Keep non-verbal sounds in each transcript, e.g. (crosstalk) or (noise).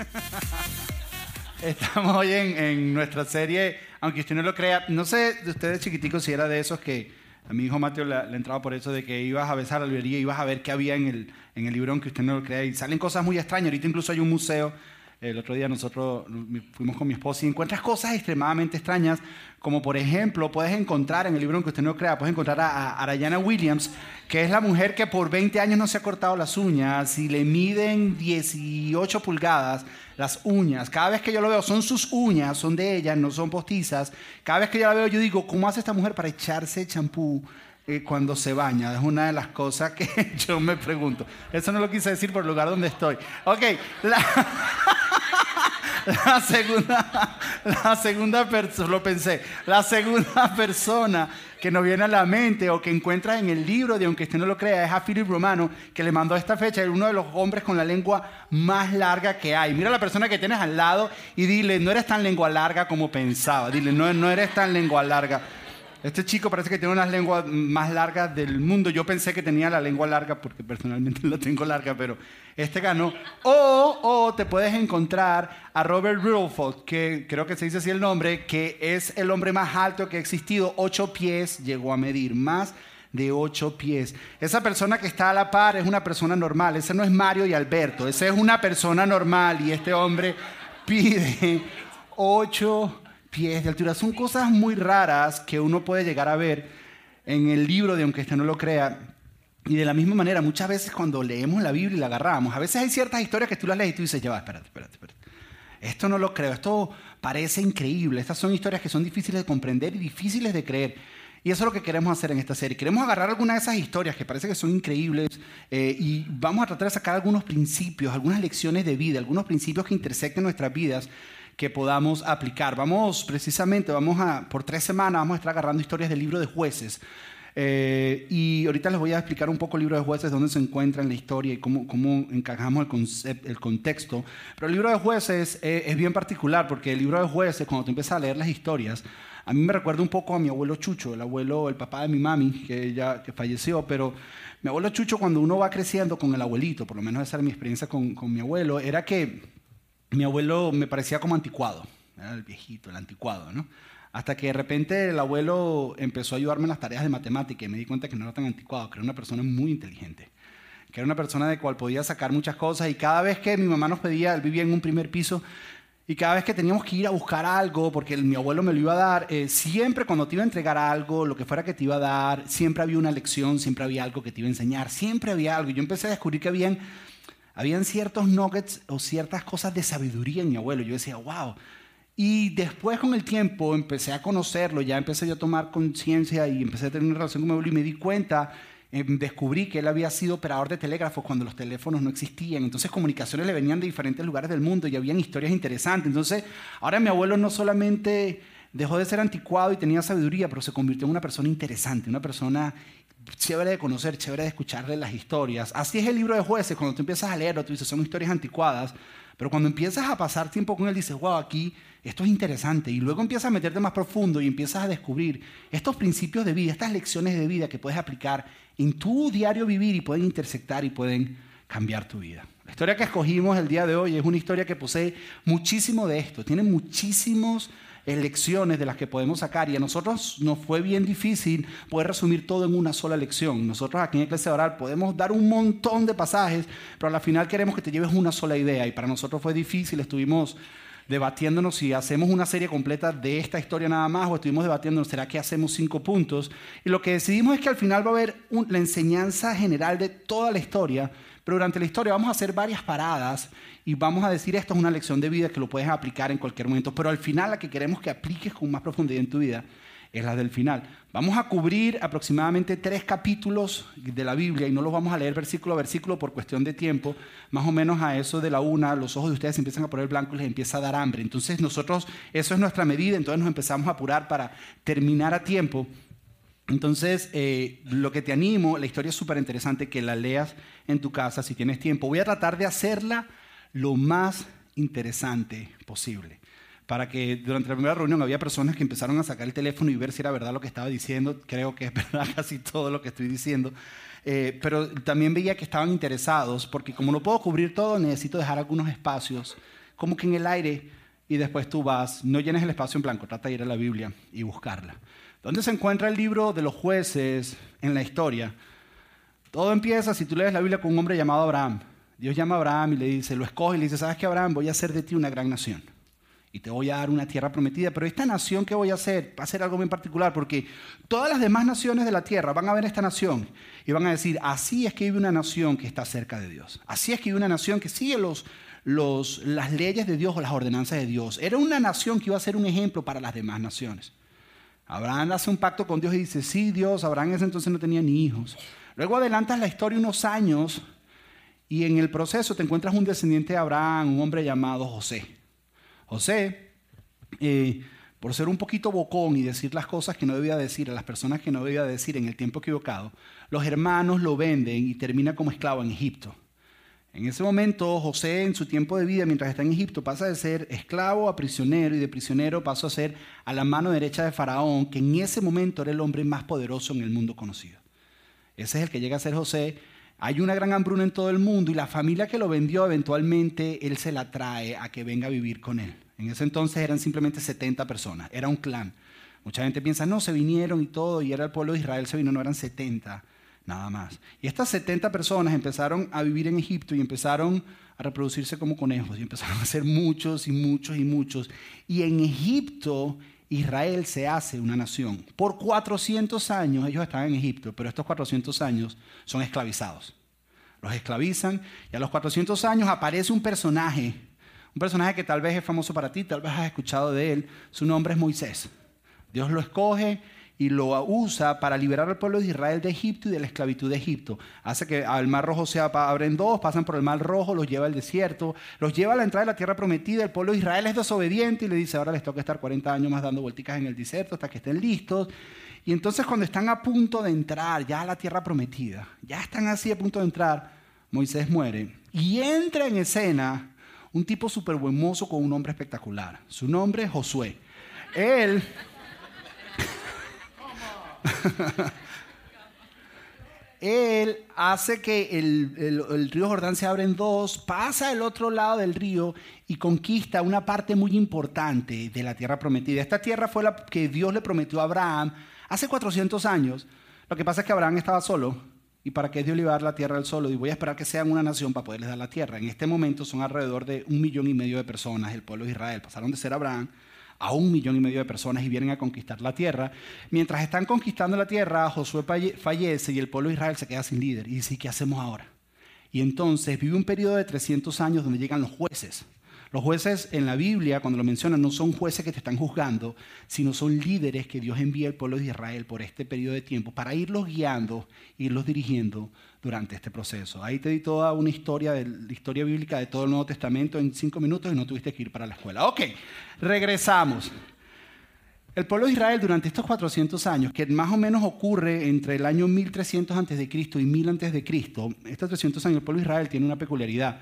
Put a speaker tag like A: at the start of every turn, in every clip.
A: (laughs) Estamos hoy en, nuestra serie, aunque usted no lo crea, no sé de ustedes chiquiticos si era de esos que a mi hijo Mateo le, entraba por eso de que ibas a besar la librería y ibas a ver qué había en el, en el libro, aunque usted no lo crea, y salen cosas muy extrañas. Ahorita incluso hay un museo el otro día nosotros fuimos con mi esposa y encuentras cosas extremadamente extrañas, como por ejemplo, puedes encontrar en el libro en que usted no crea, puedes encontrar a, Arayana Williams, que es la mujer que por 20 años no se ha cortado las uñas y le miden 18 pulgadas las uñas. Cada vez que yo lo veo, son sus uñas, son de ella, no son postizas. Cada vez que yo la veo, yo digo, ¿cómo hace esta mujer para echarse champú? Cuando se baña. Es una de las cosas que (laughs) yo me pregunto. Eso no lo quise decir por el lugar donde estoy. Ok, la, (laughs) la segunda, la segunda persona, lo pensé, la segunda persona que nos viene a la mente o que encuentras en el libro de Aunque usted no lo crea es a Philip Romano, que le mandó esta fecha, es uno de los hombres con la lengua más larga que hay. Mira a la persona que tienes al lado y dile, no eres tan lengua larga como pensaba. Dile, no, no eres tan lengua larga. Este chico parece que tiene unas lenguas más largas del mundo. Yo pensé que tenía la lengua larga porque personalmente (laughs) la tengo larga, pero este ganó. O, o te puedes encontrar a Robert Rutherford, que creo que se dice así el nombre, que es el hombre más alto que ha existido. Ocho pies llegó a medir, más de ocho pies. Esa persona que está a la par es una persona normal. Ese no es Mario y Alberto. Ese es una persona normal y este hombre pide ocho pies de altura. Son cosas muy raras que uno puede llegar a ver en el libro de Aunque usted no lo crea. Y de la misma manera, muchas veces cuando leemos la Biblia y la agarramos, a veces hay ciertas historias que tú las lees y tú dices, ya va, espérate, espérate, espérate. Esto no lo creo, esto parece increíble. Estas son historias que son difíciles de comprender y difíciles de creer. Y eso es lo que queremos hacer en esta serie. Queremos agarrar algunas de esas historias que parece que son increíbles eh, y vamos a tratar de sacar algunos principios, algunas lecciones de vida, algunos principios que intersecten nuestras vidas que podamos aplicar. Vamos, precisamente, vamos a, por tres semanas vamos a estar agarrando historias del libro de jueces. Eh, y ahorita les voy a explicar un poco el libro de jueces, dónde se encuentra en la historia y cómo, cómo encajamos el, el contexto. Pero el libro de jueces eh, es bien particular porque el libro de jueces, cuando tú empiezas a leer las historias, a mí me recuerda un poco a mi abuelo Chucho, el abuelo, el papá de mi mami, que ya que falleció, pero mi abuelo Chucho cuando uno va creciendo con el abuelito, por lo menos esa era mi experiencia con, con mi abuelo, era que mi abuelo me parecía como anticuado, era el viejito, el anticuado, ¿no? Hasta que de repente el abuelo empezó a ayudarme en las tareas de matemática y me di cuenta que no era tan anticuado, que era una persona muy inteligente, que era una persona de cual podía sacar muchas cosas y cada vez que mi mamá nos pedía, él vivía en un primer piso, y cada vez que teníamos que ir a buscar algo, porque mi abuelo me lo iba a dar, eh, siempre cuando te iba a entregar algo, lo que fuera que te iba a dar, siempre había una lección, siempre había algo que te iba a enseñar, siempre había algo. Y yo empecé a descubrir que habían habían ciertos nuggets o ciertas cosas de sabiduría en mi abuelo. Yo decía, wow. Y después con el tiempo empecé a conocerlo, ya empecé yo a tomar conciencia y empecé a tener una relación con mi abuelo y me di cuenta, em, descubrí que él había sido operador de telégrafos cuando los teléfonos no existían. Entonces comunicaciones le venían de diferentes lugares del mundo y habían historias interesantes. Entonces ahora mi abuelo no solamente dejó de ser anticuado y tenía sabiduría, pero se convirtió en una persona interesante, una persona chévere de conocer, chévere de escucharle las historias. Así es el libro de jueces, cuando tú empiezas a leerlo, tú dices, son historias anticuadas, pero cuando empiezas a pasar tiempo con él, dices, wow, aquí esto es interesante. Y luego empiezas a meterte más profundo y empiezas a descubrir estos principios de vida, estas lecciones de vida que puedes aplicar en tu diario vivir y pueden intersectar y pueden cambiar tu vida. La historia que escogimos el día de hoy es una historia que posee muchísimo de esto, tiene muchísimos lecciones de las que podemos sacar y a nosotros nos fue bien difícil poder resumir todo en una sola lección. Nosotros aquí en Iglesia Oral podemos dar un montón de pasajes, pero al final queremos que te lleves una sola idea y para nosotros fue difícil, estuvimos debatiéndonos si hacemos una serie completa de esta historia nada más o estuvimos debatiéndonos, ¿será que hacemos cinco puntos? Y lo que decidimos es que al final va a haber la enseñanza general de toda la historia, pero durante la historia vamos a hacer varias paradas y vamos a decir esto es una lección de vida que lo puedes aplicar en cualquier momento, pero al final la que queremos que apliques con más profundidad en tu vida es la del final. Vamos a cubrir aproximadamente tres capítulos de la Biblia y no los vamos a leer versículo a versículo por cuestión de tiempo. Más o menos a eso de la una, los ojos de ustedes empiezan a poner blanco y les empieza a dar hambre. Entonces nosotros, eso es nuestra medida, entonces nos empezamos a apurar para terminar a tiempo. Entonces, eh, lo que te animo, la historia es súper interesante, que la leas en tu casa si tienes tiempo. Voy a tratar de hacerla lo más interesante posible. Para que durante la primera reunión había personas que empezaron a sacar el teléfono y ver si era verdad lo que estaba diciendo. Creo que es (laughs) verdad casi todo lo que estoy diciendo. Eh, pero también veía que estaban interesados, porque como no puedo cubrir todo, necesito dejar algunos espacios como que en el aire y después tú vas, no llenes el espacio en blanco, trata de ir a la Biblia y buscarla. ¿Dónde se encuentra el libro de los jueces en la historia? Todo empieza, si tú lees la Biblia, con un hombre llamado Abraham. Dios llama a Abraham y le dice, lo escoge y le dice, ¿sabes qué, Abraham? Voy a hacer de ti una gran nación. Y te voy a dar una tierra prometida. Pero esta nación que voy a hacer va a ser algo muy particular porque todas las demás naciones de la tierra van a ver esta nación y van a decir, así es que vive una nación que está cerca de Dios. Así es que vive una nación que sigue los, los, las leyes de Dios o las ordenanzas de Dios. Era una nación que iba a ser un ejemplo para las demás naciones. Abraham hace un pacto con Dios y dice, sí, Dios, Abraham en ese entonces no tenía ni hijos. Luego adelantas la historia unos años y en el proceso te encuentras un descendiente de Abraham, un hombre llamado José. José, eh, por ser un poquito bocón y decir las cosas que no debía decir a las personas que no debía decir en el tiempo equivocado, los hermanos lo venden y termina como esclavo en Egipto. En ese momento, José, en su tiempo de vida, mientras está en Egipto, pasa de ser esclavo a prisionero y de prisionero pasó a ser a la mano derecha de Faraón, que en ese momento era el hombre más poderoso en el mundo conocido. Ese es el que llega a ser José. Hay una gran hambruna en todo el mundo y la familia que lo vendió eventualmente él se la trae a que venga a vivir con él. En ese entonces eran simplemente 70 personas, era un clan. Mucha gente piensa, no, se vinieron y todo, y era el pueblo de Israel, se vino, no eran 70 nada más. Y estas 70 personas empezaron a vivir en Egipto y empezaron a reproducirse como conejos y empezaron a ser muchos y muchos y muchos. Y en Egipto Israel se hace una nación. Por 400 años ellos estaban en Egipto, pero estos 400 años son esclavizados. Los esclavizan y a los 400 años aparece un personaje, un personaje que tal vez es famoso para ti, tal vez has escuchado de él. Su nombre es Moisés. Dios lo escoge y lo usa para liberar al pueblo de Israel de Egipto y de la esclavitud de Egipto. Hace que al mar rojo se abren dos, pasan por el mar rojo, los lleva al desierto, los lleva a la entrada de la tierra prometida. El pueblo de Israel es desobediente y le dice, ahora les toca estar 40 años más dando vuelticas en el desierto hasta que estén listos. Y entonces cuando están a punto de entrar ya a la tierra prometida, ya están así a punto de entrar, Moisés muere. Y entra en escena un tipo súper buen mozo con un nombre espectacular. Su nombre es Josué. Él Él hace que el, río Jordán se abra en dos, pasa al otro lado del río y conquista una parte muy importante de la tierra prometida. Esta tierra fue la que Dios le prometió a Abraham hace 400 años. Lo que pasa es que Abraham estaba solo y para que Dios le iba la tierra al solo, y voy a esperar que sean una nación para poderles dar la tierra. En este momento son alrededor de un millón y medio de personas, el pueblo de Israel. Pasaron de ser Abraham a un millón y medio de personas y vienen a conquistar la tierra. Mientras están conquistando la tierra, Josué fallece y el pueblo de Israel se queda sin líder. Y dice, ¿qué hacemos ahora? Y entonces vive un periodo de 300 años donde llegan los jueces. Los jueces en la Biblia, cuando lo mencionan, no son jueces que te están juzgando, sino son líderes que Dios envía al pueblo de Israel por este periodo de tiempo para irlos guiando, irlos dirigiendo durante este proceso. Ahí te di toda una historia, de, la historia bíblica de todo el Nuevo Testamento en cinco minutos y no tuviste que ir para la escuela. Ok, regresamos. El pueblo de Israel durante estos 400 años, que más o menos ocurre entre el año 1300 a.C. y 1000 a.C., estos 300 años el pueblo de Israel tiene una peculiaridad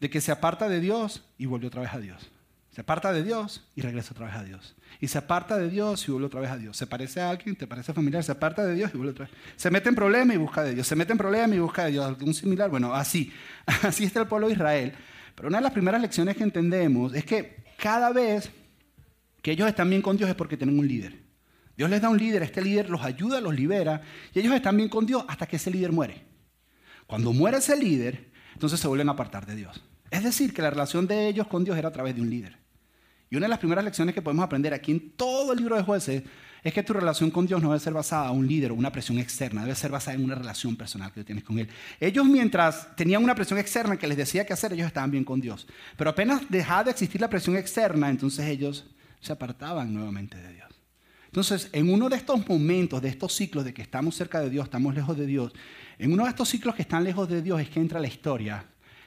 A: de que se aparta de Dios y vuelve otra vez a Dios. Se aparta de Dios y regresa otra vez a Dios. Y se aparta de Dios y vuelve otra vez a Dios. Se parece a alguien, te parece familiar, se aparta de Dios y vuelve otra vez. Se mete en problema y busca de Dios. Se mete en problema y busca de Dios. Algún similar, bueno, así. (laughs) Así está el pueblo de Israel. Pero una de las primeras lecciones que entendemos es que cada vez que ellos están bien con Dios es porque tienen un líder. Dios les da un líder, este líder los ayuda, los libera, y ellos están bien con Dios hasta que ese líder muere. Cuando muere ese líder, entonces se vuelven a apartar de Dios. Es decir, que la relación de ellos con Dios era a través de un líder. Y una de las primeras lecciones que podemos aprender aquí en todo el libro de jueces es que tu relación con Dios no debe ser basada en un líder o una presión externa, debe ser basada en una relación personal que tienes con Él. Ellos mientras tenían una presión externa que les decía qué hacer, ellos estaban bien con Dios. Pero apenas dejaba de existir la presión externa, entonces ellos se apartaban nuevamente de Dios. Entonces, en uno de estos momentos, de estos ciclos de que estamos cerca de Dios, estamos lejos de Dios, en uno de estos ciclos que están lejos de Dios es que entra la historia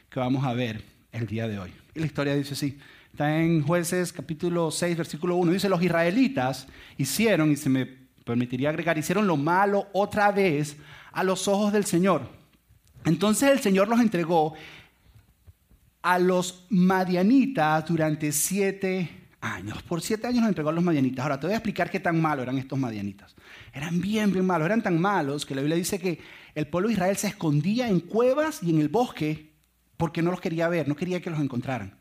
A: que vamos a ver el día de hoy. Y la historia dice así, está en jueces capítulo 6, versículo 1, dice, los israelitas hicieron, y se me permitiría agregar, hicieron lo malo otra vez a los ojos del Señor. Entonces el Señor los entregó a los madianitas durante siete años. Por siete años los entregó a los madianitas. Ahora te voy a explicar qué tan malos eran estos madianitas. Eran bien, bien malos. Eran tan malos que la Biblia dice que el pueblo de Israel se escondía en cuevas y en el bosque porque no los quería ver, no quería que los encontraran.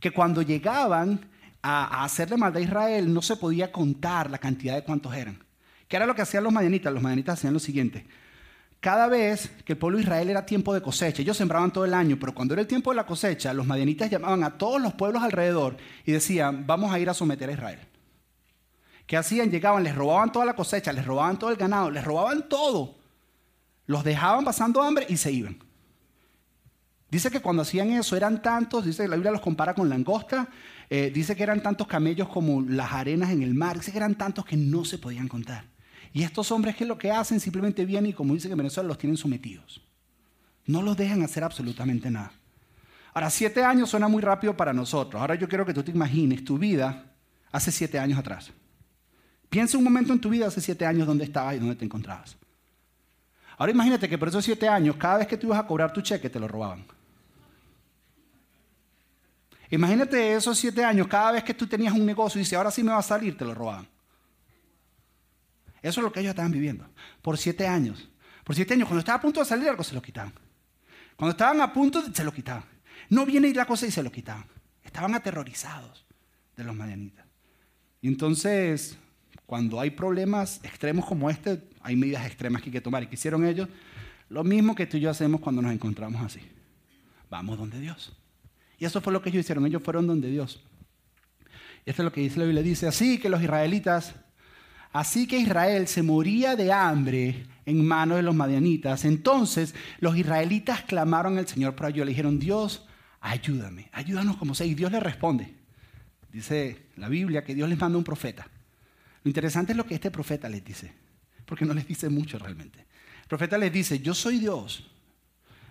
A: Que cuando llegaban a, hacerle maldad a Israel no se podía contar la cantidad de cuántos eran. ¿Qué era lo que hacían los madianitas? Los madianitas hacían lo siguiente. Cada vez que el pueblo de Israel era tiempo de cosecha, ellos sembraban todo el año, pero cuando era el tiempo de la cosecha, los madianitas llamaban a todos los pueblos alrededor y decían, vamos a ir a someter a Israel. ¿Qué hacían? Llegaban, les robaban toda la cosecha, les robaban todo el ganado, les robaban todo. Los dejaban pasando hambre y se iban. Dice que cuando hacían eso eran tantos, dice que la Biblia los compara con langosta, eh, dice que eran tantos camellos como las arenas en el mar, dice que eran tantos que no se podían contar. Y estos hombres, ¿qué es lo que hacen? Simplemente vienen y como dice que en Venezuela los tienen sometidos. No los dejan hacer absolutamente nada. Ahora, siete años suena muy rápido para nosotros. Ahora yo quiero que tú te imagines tu vida hace siete años atrás. Piensa un momento en tu vida hace siete años dónde estabas y dónde te encontrabas. Ahora imagínate que por esos siete años, cada vez que tú ibas a cobrar tu cheque, te lo robaban. Imagínate esos siete años, cada vez que tú tenías un negocio y dices, ahora sí me va a salir, te lo robaban. Eso es lo que ellos estaban viviendo. Por siete años. Por siete años, cuando estaba a punto de salir algo, se lo quitaban. Cuando estaban a punto, se lo quitaban. No viene la cosa y se lo quitaban. Estaban aterrorizados de los marianitas. Y entonces, cuando hay problemas extremos como este, hay medidas extremas que hay que tomar. ¿Y qué hicieron ellos? Lo mismo que tú y yo hacemos cuando nos encontramos así. Vamos donde Dios. Y eso fue lo que ellos hicieron. Ellos fueron donde Dios. Y esto es lo que dice la Biblia. Dice, así que los israelitas, así que Israel se moría de hambre en manos de los madianitas. Entonces los israelitas clamaron al Señor por ayuda. Le dijeron, Dios, ayúdame, ayúdanos como sea. Y Dios le responde. Dice la Biblia que Dios les manda un profeta. Lo interesante es lo que este profeta les dice, porque no les dice mucho realmente. El profeta les dice, yo soy Dios.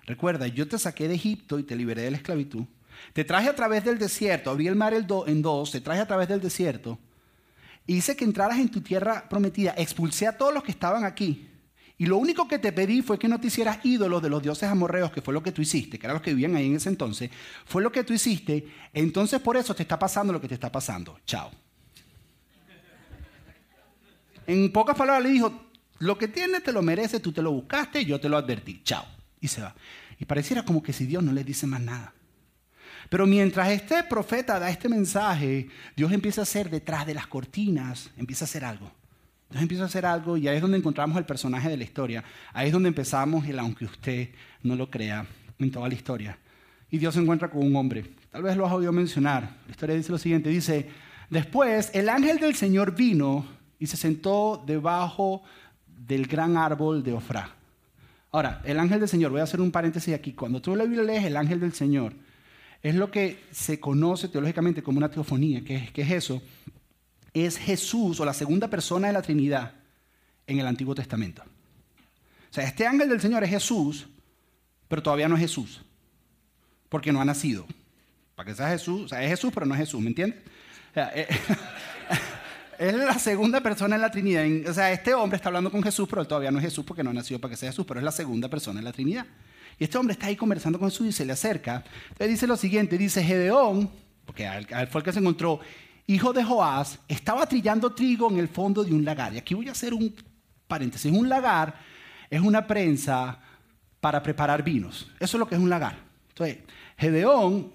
A: Recuerda, yo te saqué de Egipto y te liberé de la esclavitud. Te traje a través del desierto, abrí el mar en dos, te traje a través del desierto. Hice que entraras en tu tierra prometida. Expulsé a todos los que estaban aquí. Y lo único que te pedí fue que no te hicieras ídolos de los dioses amorreos, que fue lo que tú hiciste, que eran los que vivían ahí en ese entonces. Fue lo que tú hiciste. Entonces por eso te está pasando lo que te está pasando. Chao. En pocas palabras le dijo, lo que tienes te lo mereces, tú te lo buscaste, yo te lo advertí. Chao. Y se va. Y pareciera como que si Dios no le dice más nada. Pero mientras este profeta da este mensaje, Dios empieza a hacer detrás de las cortinas, empieza a hacer algo. Dios empieza a hacer algo y ahí es donde encontramos el personaje de la historia. Ahí es donde empezamos el aunque usted no lo crea en toda la historia. Y Dios se encuentra con un hombre. Tal vez lo has oído mencionar. La historia dice lo siguiente. Dice, después el ángel del Señor vino y se sentó debajo del gran árbol de Ofrá. Ahora, el ángel del Señor, voy a hacer un paréntesis aquí. Cuando tú la Biblia lees el ángel del Señor, es lo que se conoce teológicamente como una teofonía. ¿Qué, es eso? Es Jesús o la segunda persona de la Trinidad en el Antiguo Testamento. O sea, este ángel del Señor es Jesús, pero todavía no es Jesús, porque no ha nacido. Para que sea Jesús, o sea, es Jesús, pero no es Jesús, ¿me entiendes? Eh, (laughs) es la segunda persona en la Trinidad. O sea, este hombre está hablando con Jesús, pero él todavía no es Jesús porque no ha nacido para que sea Jesús, pero es la segunda persona en la Trinidad. Y este hombre está ahí conversando con Jesús y se le acerca. Le dice lo siguiente, dice, Gedeón, porque fue el que se encontró, hijo de Joás, estaba trillando trigo en el fondo de un lagar. Y aquí voy a hacer un paréntesis. Un lagar es una prensa para preparar vinos. Eso es lo que es un lagar. Entonces, Gedeón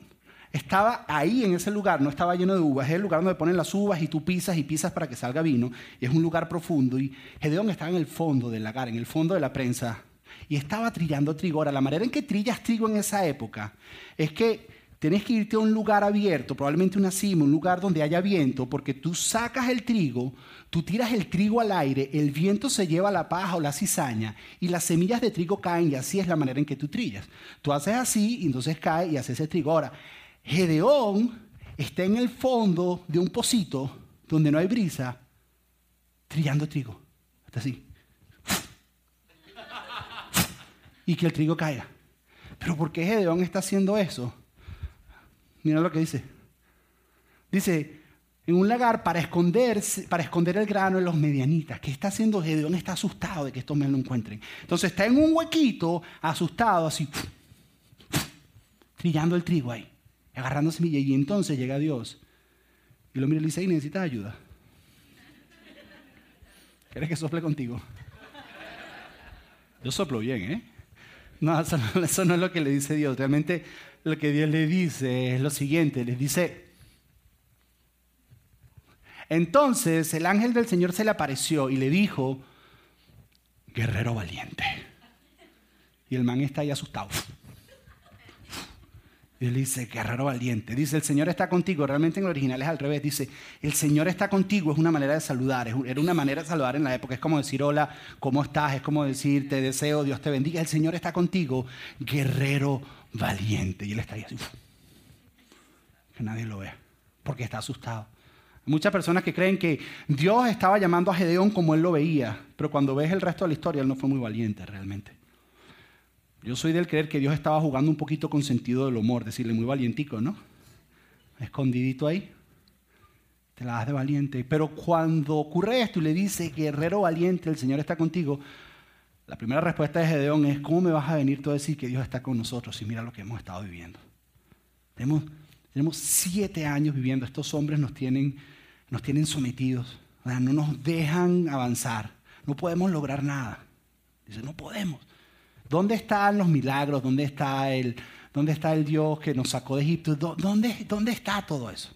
A: estaba ahí en ese lugar, no estaba lleno de uvas, es el lugar donde ponen las uvas y tú pisas y pisas para que salga vino, y es un lugar profundo, y Gedeón estaba en el fondo del lagar, en el fondo de la prensa y estaba trillando trigo. Ahora, la manera en que trillas trigo en esa época es que tienes que irte a un lugar abierto, probablemente una cima, un lugar donde haya viento, porque tú sacas el trigo, tú tiras el trigo al aire, el viento se lleva la paja o la cizaña y las semillas de trigo caen y así es la manera en que tú trillas. Tú haces así y entonces cae y haces ese trigo. Ahora, Gedeón está en el fondo de un pocito donde no hay brisa, trillando trigo. Hasta así. Y que el trigo caiga. Pero ¿por qué Gedeón está haciendo eso? Mira lo que dice. Dice, en un lagar para, para esconder el grano en los medianitas. ¿Qué está haciendo Gedeón? Está asustado de que estos me lo encuentren. Entonces está en un huequito, asustado, así, trillando el trigo ahí, agarrando semilla. Y entonces llega Dios y lo mira y le dice, necesitas ayuda. ¿Quieres que sople contigo? Yo soplo bien, ¿eh? No, (laughs) eso no, es lo que le dice Dios. Realmente lo que Dios le dice es lo siguiente, les dice, entonces el ángel del Señor se le apareció y le dijo, guerrero valiente. Y el man está ahí asustado. Y él dice, guerrero valiente. Dice, el Señor está contigo. Realmente en el original es al revés. Dice, el Señor está contigo. Es una manera de saludar. Era una manera de saludar en la época. Es como decir, hola, ¿cómo estás? Es como decir, te deseo, Dios te bendiga. El Señor está contigo, guerrero valiente. Y él está así. Que nadie lo vea. Porque está asustado. Muchas personas que creen que Dios estaba llamando a Gedeón como él lo veía. Pero cuando ves el resto de la historia, él no fue muy valiente realmente. Yo soy del creer que Dios estaba jugando un poquito con sentido del humor, decirle muy valientico, ¿no? Escondidito ahí. Te la das de valiente. Pero cuando ocurre esto y le dice, guerrero valiente, el Señor está contigo, la primera respuesta de Gedeón es, ¿cómo me vas a venir tú a decir que Dios está con nosotros y mira lo que hemos estado viviendo? Tenemos, tenemos siete años viviendo, estos hombres nos tienen, nos tienen sometidos, no nos dejan avanzar, no podemos lograr nada. Dice, no podemos. ¿Dónde están los milagros? ¿Dónde está el, dónde está el Dios que nos sacó de Egipto? ¿Dónde, ¿Dónde está todo eso?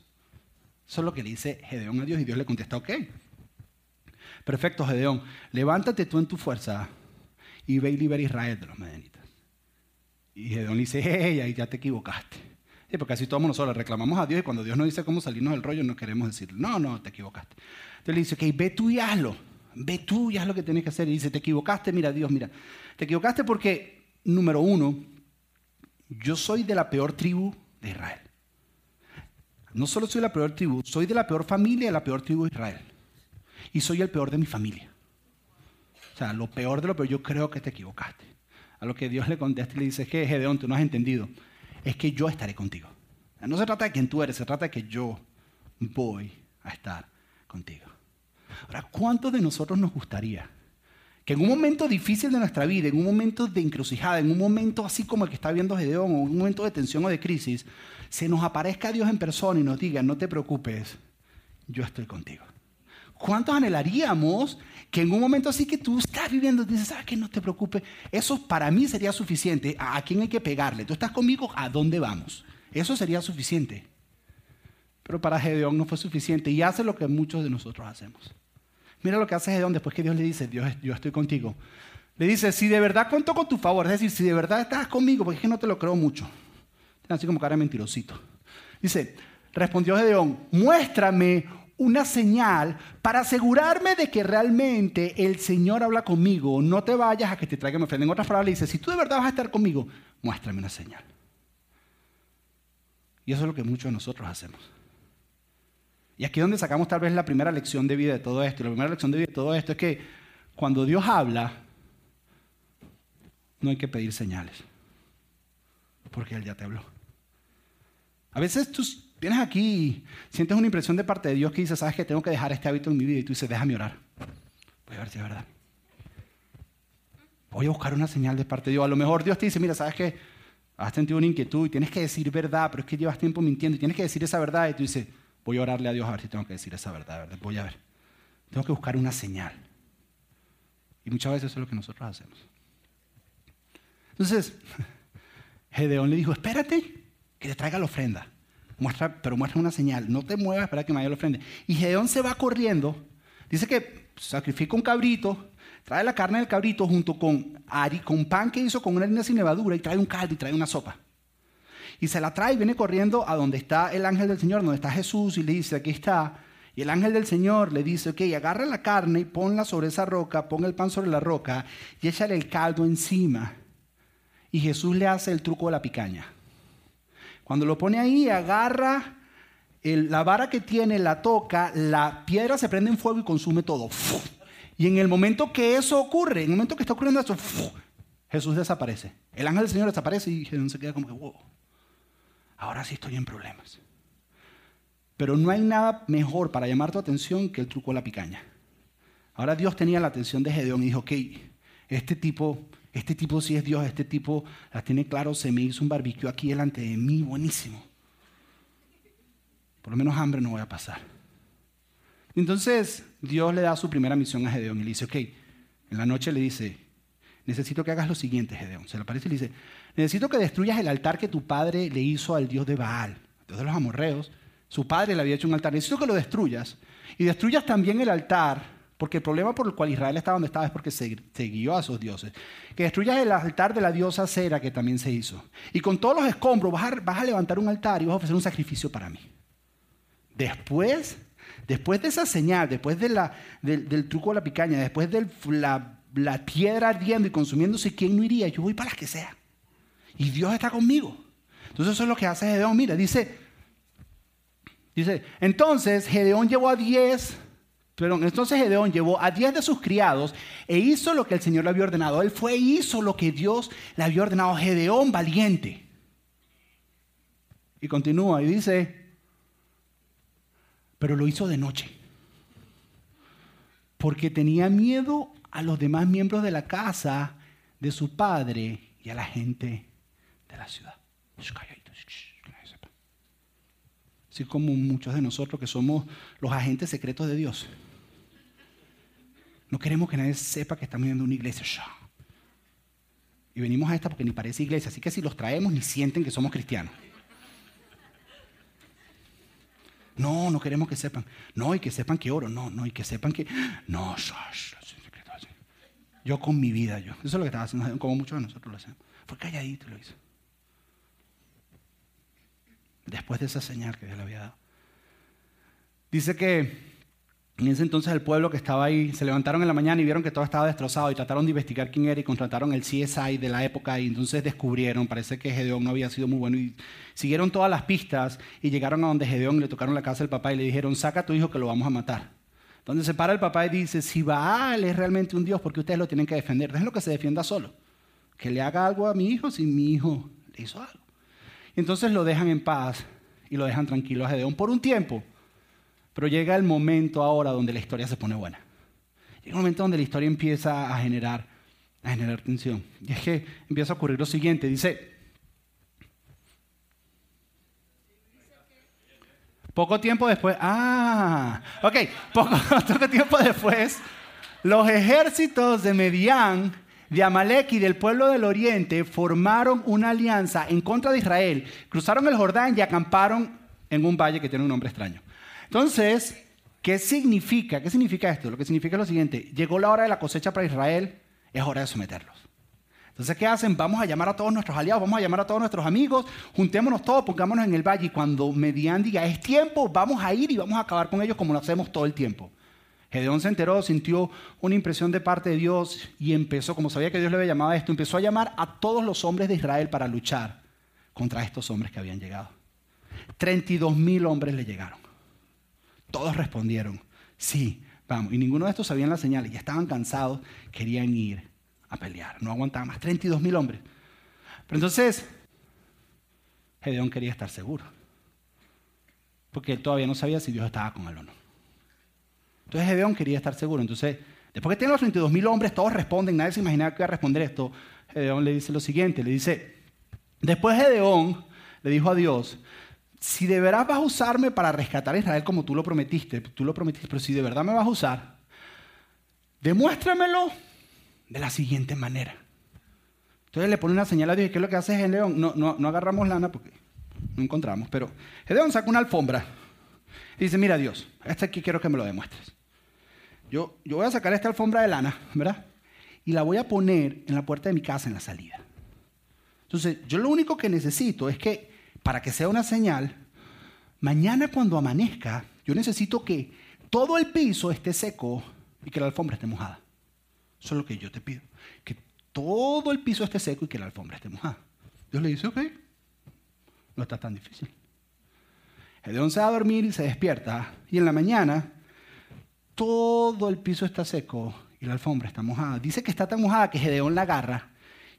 A: Eso es lo que le dice Gedeón a Dios y Dios le contesta, ok. Perfecto, Gedeón, levántate tú en tu fuerza y ve y libera a Israel de los medenitas. Y Gedeón le dice, hey, ya te equivocaste. Sí, porque así todos nosotros reclamamos a Dios y cuando Dios nos dice cómo salirnos del rollo, no queremos decir, no, no, te equivocaste. Entonces le dice, ok, ve tú y hazlo. Ve tú y haz lo que tienes que hacer. Y dice, te equivocaste, mira, Dios, mira, te equivocaste porque, número uno, yo soy de la peor tribu de Israel. No solo soy la peor tribu, soy de la peor familia de la peor tribu de Israel. Y soy el peor de mi familia. O sea, lo peor de lo peor, yo creo que te equivocaste. A lo que Dios le contesta y le dice, que Gedeón, tú no has entendido. Es que yo estaré contigo. No se trata de quién tú eres, se trata de que yo voy a estar contigo. Ahora, ¿cuántos de nosotros nos gustaría que en un momento difícil de nuestra vida, en un momento de encrucijada, en un momento así como el que está viendo Gedeón, o en un momento de tensión o de crisis, se nos aparezca Dios en persona y nos diga, no te preocupes, yo estoy contigo? ¿Cuántos anhelaríamos que en un momento así que tú estás viviendo, dices, ¿sabes qué? No te preocupes. Eso para mí sería suficiente. ¿A quién hay que pegarle? ¿Tú estás conmigo? ¿A dónde vamos? Eso sería suficiente. Pero para Gedeón no fue suficiente y hace lo que muchos de nosotros hacemos. Mira lo que hace Gedeón después que Dios le dice, Dios, yo estoy contigo. Le dice, si de verdad cuento con tu favor, es decir, si de verdad estás conmigo, porque es que no te lo creo mucho. Así como cara de mentirosito. Dice, respondió Gedeón, muéstrame una señal para asegurarme de que realmente el Señor habla conmigo. No te vayas a que te traiga mi ofrenda. En otras palabras, le dice, si tú de verdad vas a estar conmigo, muéstrame una señal. Y eso es lo que muchos de nosotros hacemos. Y aquí es donde sacamos tal vez la primera lección de vida de todo esto. La primera lección de vida de todo esto es que cuando Dios habla, no hay que pedir señales. Porque Él ya te habló. A veces tú vienes aquí y sientes una impresión de parte de Dios que dice, sabes que tengo que dejar este hábito en mi vida y tú dices, déjame orar. Voy a ver si es verdad. Voy a buscar una señal de parte de Dios. A lo mejor Dios te dice, mira, sabes que has tenido una inquietud y tienes que decir verdad, pero es que llevas tiempo mintiendo y tienes que decir esa verdad y tú dices, Voy a orarle a Dios a ver si tengo que decir esa verdad. Voy a ver. Tengo que buscar una señal. Y muchas veces eso es lo que nosotros hacemos. Entonces, (laughs) Gedeón le dijo, espérate que te traiga la ofrenda. Muestra, pero muestra una señal. No te muevas para que me haya la ofrenda. Y Gedeón se va corriendo. Dice que sacrifica un cabrito, trae la carne del cabrito junto con, con pan que hizo con una harina sin levadura y trae un caldo y trae una sopa. Y se la trae y viene corriendo a donde está el ángel del Señor, donde está Jesús, y le dice, aquí está. Y el ángel del Señor le dice, ok, agarra la carne y ponla sobre esa roca, pon el pan sobre la roca y échale el caldo encima. Y Jesús le hace el truco de la picaña. Cuando lo pone ahí, agarra la vara que tiene, la toca, la piedra se prende en fuego y consume todo. Y en el momento que eso ocurre, en el momento que está ocurriendo eso, Jesús desaparece. El ángel del Señor desaparece y Jesús se queda como wow ahora sí estoy en problemas. Pero no hay nada mejor para llamar tu atención que el truco de la picaña. Ahora Dios tenía la atención de Gedeón y dijo, ok, este tipo, este tipo sí es Dios, este tipo la tiene claro, se me hizo un barbecue aquí delante de mí, buenísimo. Por lo menos hambre no voy a pasar. Entonces Dios le da su primera misión a Gedeón y le dice, ok, en la noche le dice, necesito que hagas lo siguiente, Gedeón. Se le aparece y le dice, necesito que destruyas el altar que tu padre le hizo al dios de Baal, dios de los amorreos. Su padre le había hecho un altar. Necesito que lo destruyas. Y destruyas también el altar, porque el problema por el cual Israel estaba donde estaba es porque se, guió a sus dioses. Que destruyas el altar de la diosa Cera que también se hizo. Y con todos los escombros vas a, levantar un altar y vas a ofrecer un sacrificio para mí. Después, después de esa señal, después de la, del, truco de la picaña, después de la, la piedra ardiendo y consumiéndose, ¿quién no iría? Yo voy para las que sea. Y Dios está conmigo. Entonces eso es lo que hace Gedeón. Mira, dice, dice, entonces Gedeón llevó a 10, perdón, entonces Gedeón llevó a 10 de sus criados e hizo lo que el Señor le había ordenado. Él fue e hizo lo que Dios le había ordenado. Gedeón valiente. Y continúa y dice, pero lo hizo de noche. Porque tenía miedo a los demás miembros de la casa de su padre y a la gente de la ciudad. Así como muchos de nosotros que somos los agentes secretos de Dios. No queremos que nadie sepa que estamos viendo una iglesia. Y venimos a esta porque ni parece iglesia. Así que si los traemos ni sienten que somos cristianos. No, no queremos que sepan. No, y que sepan que oro. No, no, y que sepan que... No, yo con mi vida, yo. Eso es lo que estaba haciendo, como muchos de nosotros lo hacemos. Fue calladito y lo hizo. Después de esa señal que Dios le había dado. Dice que en ese entonces el pueblo que estaba ahí se levantaron en la mañana y vieron que todo estaba destrozado y trataron de investigar quién era y contrataron el CSI de la época y entonces descubrieron, parece que Gedeón no había sido muy bueno y siguieron todas las pistas y llegaron a donde Gedeón le tocaron la casa del papá y le dijeron, saca a tu hijo que lo vamos a matar. Donde se para el papá y dice, si Baal es realmente un Dios, porque ustedes lo tienen que defender? Déjenlo que se defienda solo. Que le haga algo a mi hijo si mi hijo le hizo algo. Entonces lo dejan en paz y lo dejan tranquilo a Gedeón por un tiempo. Pero llega el momento ahora donde la historia se pone buena. Llega el momento donde la historia empieza a generar, a generar tensión. Y es que empieza a ocurrir lo siguiente. Dice, poco tiempo después, ah, ok, (laughs) poco, tiempo después, los ejércitos de Medián, de Amalek y del pueblo del oriente formaron una alianza en contra de Israel, cruzaron el Jordán y acamparon en un valle que tiene un nombre extraño. Entonces, ¿qué significa? ¿Qué significa esto? Lo que significa es lo siguiente, llegó la hora de la cosecha para Israel, es hora de someterlos. Entonces, ¿qué hacen? Vamos a llamar a todos nuestros aliados, vamos a llamar a todos nuestros amigos, juntémonos todos, pongámonos en el valle y cuando Median diga, es tiempo, vamos a ir y vamos a acabar con ellos como lo hacemos todo el tiempo. Gedeón se enteró, sintió una impresión de parte de Dios y empezó, como sabía que Dios le había llamado a esto, empezó a llamar a todos los hombres de Israel para luchar contra estos hombres que habían llegado. 32 mil hombres le llegaron. Todos respondieron, sí, vamos. Y ninguno de estos sabían las señales, ya estaban cansados, querían ir pelear, no aguantaban más. 32 mil hombres. Pero entonces, Gedeón quería estar seguro, porque él todavía no sabía si Dios estaba con él o no. Entonces Gedeón quería estar seguro. Entonces, después que tienen los 32 mil hombres, todos responden, nadie se imaginaba que iba a responder esto. Gedeón le dice lo siguiente, le dice, después Gedeón le dijo a Dios, si de verdad vas a usarme para rescatar a Israel como tú lo prometiste, tú lo prometiste, pero si de verdad me vas a usar, demuéstramelo de la siguiente manera. Entonces le pone una señal a Dios, ¿qué es lo que hace Gedeón? No, no, no agarramos lana porque no encontramos, pero Gedeón saca una alfombra y dice, mira Dios, este aquí quiero que me lo demuestres. Yo, yo voy a sacar esta alfombra de lana, ¿verdad? Y la voy a poner en la puerta de mi casa en la salida. Entonces, yo lo único que necesito es que para que sea una señal, mañana cuando amanezca, yo necesito que todo el piso esté seco y que la alfombra esté mojada. Eso es lo que yo te pido. Que todo el piso esté seco y que la alfombra esté mojada. Dios le dice, ok, no está tan difícil. Gedeón se va a dormir y se despierta. Y en la mañana, todo el piso está seco y la alfombra está mojada. Dice que está tan mojada que Gedeón la agarra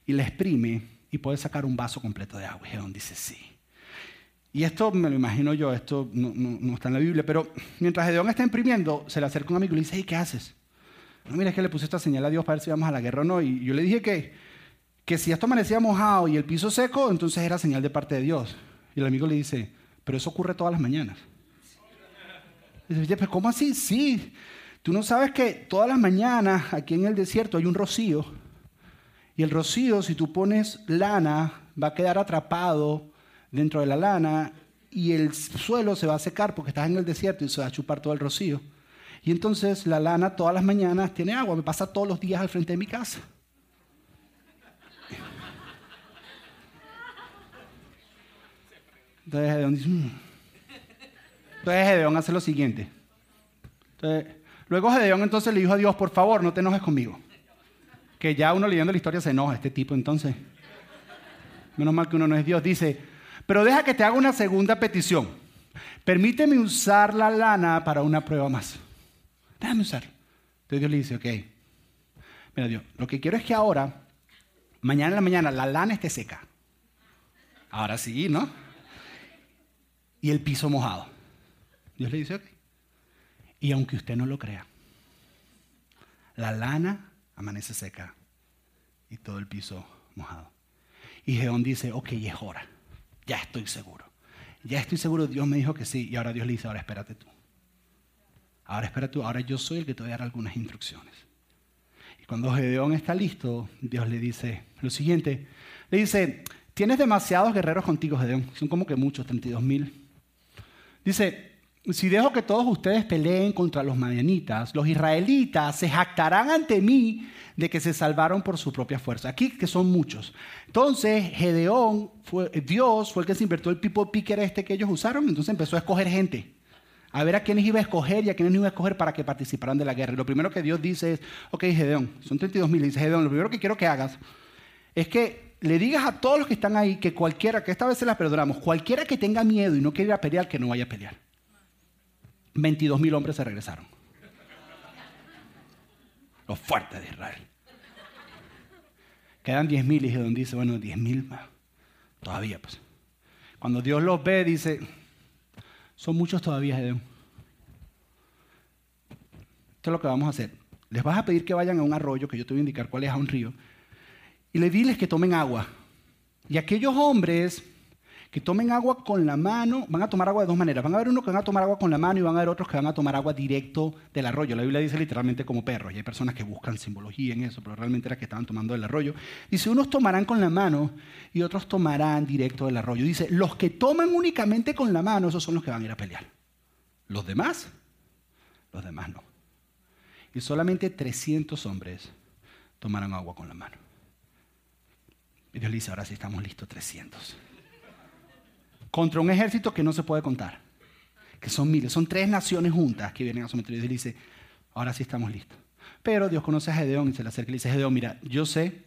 A: y la exprime y puede sacar un vaso completo de agua. Y Gedeón dice, sí. Y esto me lo imagino yo, esto no, está en la Biblia, pero mientras Gedeón está imprimiendo, se le acerca un amigo y le dice, ¿qué haces? Mira, es que le puse esta señal a Dios para ver si vamos a la guerra o no. Y yo le dije que, que si esto amanecía mojado y el piso seco, entonces era señal de parte de Dios. Y el amigo le dice, pero eso ocurre todas las mañanas. Y dice, pero ¿cómo así? Sí. Tú no sabes que todas las mañanas aquí en el desierto hay un rocío Y el rocío, si tú pones lana, va a quedar atrapado dentro de la lana y el suelo se va a secar porque estás en el desierto y se va a chupar todo el rocío. Y entonces la lana todas las mañanas tiene agua, me pasa todos los días al frente de mi casa. Entonces Gedeón dice, mm". entonces Gedeón hace lo siguiente. luego Gedeón entonces le dijo a Dios, por favor, no te enojes conmigo. Que ya uno leyendo la historia se enoja, este tipo entonces. Menos mal que uno no es Dios. Dice, pero deja que te haga una segunda petición. Permíteme usar la lana para una prueba más. Déjame usar. Entonces Dios le dice, ok. Mira Dios, lo que quiero es que ahora, mañana en la mañana, la lana esté seca. Ahora sí, ¿no? Y el piso mojado. Dios le dice, ok. Y aunque usted no lo crea, la lana amanece seca y todo el piso mojado. Y Geón dice, ok, es hora, ya estoy seguro. Ya estoy seguro, Dios me dijo que sí. Y ahora Dios le dice, ahora espérate tú. Ahora espérate tú, ahora yo soy el que te voy a dar algunas instrucciones. Y cuando Gedeón está listo, Dios le dice lo siguiente. Le dice, tienes demasiados guerreros contigo, Gedeón. Son como que muchos, 32 mil. Dice, si dejo que todos ustedes peleen contra los madianitas, los israelitas se jactarán ante mí de que se salvaron por su propia fuerza. Aquí que son muchos. Entonces, Gedeón, fue, Dios fue el que se invirtió el pipo picker este que ellos usaron, entonces empezó a escoger gente. A ver a quiénes iba a escoger y a quiénes no iba a escoger para que participaran de la guerra. Y lo primero que Dios dice es, ok, Gedeón, son 32 mil. Dice, Gedeón, lo primero que quiero que hagas es que le digas a todos los que están ahí que cualquiera, que esta vez se las perdonamos, cualquiera que tenga miedo y no quiera ir a pelear, que no vaya a pelear. 22 mil hombres se regresaron. Los fuertes de Israel. Quedan 10 mil y Gedeón dice, bueno, 10 mil todavía pues. Cuando Dios los ve, dice, son muchos todavía, Gedeón. Esto es lo que vamos a hacer. Les vas a pedir que vayan a un arroyo, que yo te voy a indicar cuál es, a un río, y le diles que tomen agua. Y aquellos hombres que tomen agua con la mano, van a tomar agua de dos maneras. Van a haber unos que van a tomar agua con la mano y van a haber otros que van a tomar agua directo del arroyo. La Biblia dice literalmente como perros. Y hay personas que buscan simbología en eso, pero realmente era que estaban tomando del arroyo. Dice, unos tomarán con la mano y otros tomarán directo del arroyo. Dice, los que toman únicamente con la mano, esos son los que van a ir a pelear. Los demás, los demás no. Y solamente 300 hombres tomarán agua con la mano. Y Dios le dice, ahora sí estamos listos, 300. Contra un ejército que no se puede contar. Que son miles, son tres naciones juntas que vienen a someter. Y dice, ahora sí estamos listos. Pero Dios conoce a Gedeón y se le acerca y le dice, Gedeón, mira, yo sé,